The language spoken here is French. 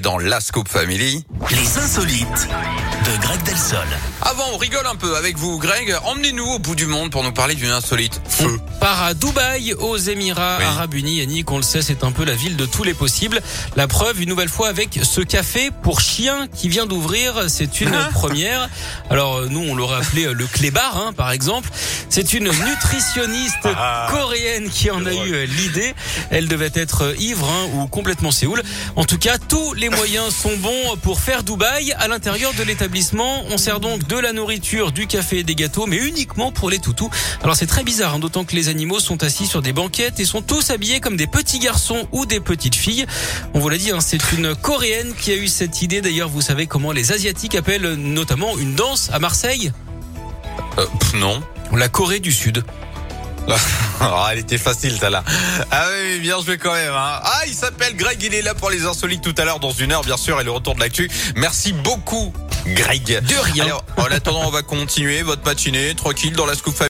retrouver dans la Scoop Family. Les insolites de Greg Delsol. Avant, on rigole un peu avec vous, Greg. Emmenez-nous au bout du monde pour nous parler d'une insolite. Feu. On part à Dubaï, aux Émirats Oui. Arabes Unis. Yannick, on le sait, c'est un peu la ville de tous les possibles. La preuve, une nouvelle fois, avec ce café pour chiens qui vient d'ouvrir. C'est une première. Alors, euh, nous, on l'aurait appelé euh, le clébar, hein, par exemple. C'est une nutritionniste coréenne qui en a eu euh, l'idée. Elle devait être euh, ivre hein, ou complètement séoul. En tout cas, tous les moyens sont bons pour faire Dubaï. À l'intérieur de l'établissement, on sert donc de la nourriture, du café et des gâteaux, mais uniquement pour les toutous. Alors c'est très bizarre, hein, d'autant que les animaux sont assis sur des banquettes et sont tous habillés comme des petits garçons ou des petites filles. On vous l'a dit, hein, c'est une coréenne qui a eu cette idée. D'ailleurs, vous savez comment les asiatiques appellent notamment une danse à Marseille? Euh, pff, non. La Corée du Sud. Ah, elle était facile, celle-là. Ah oui, bien joué quand même. Hein. Ah, il s'appelle Greg, il est là pour les insolites tout à l'heure dans une heure, bien sûr, et le retour de l'actu. Merci beaucoup, Greg. De rien. Alors, en attendant, on va continuer votre matinée tranquille dans la Scoop.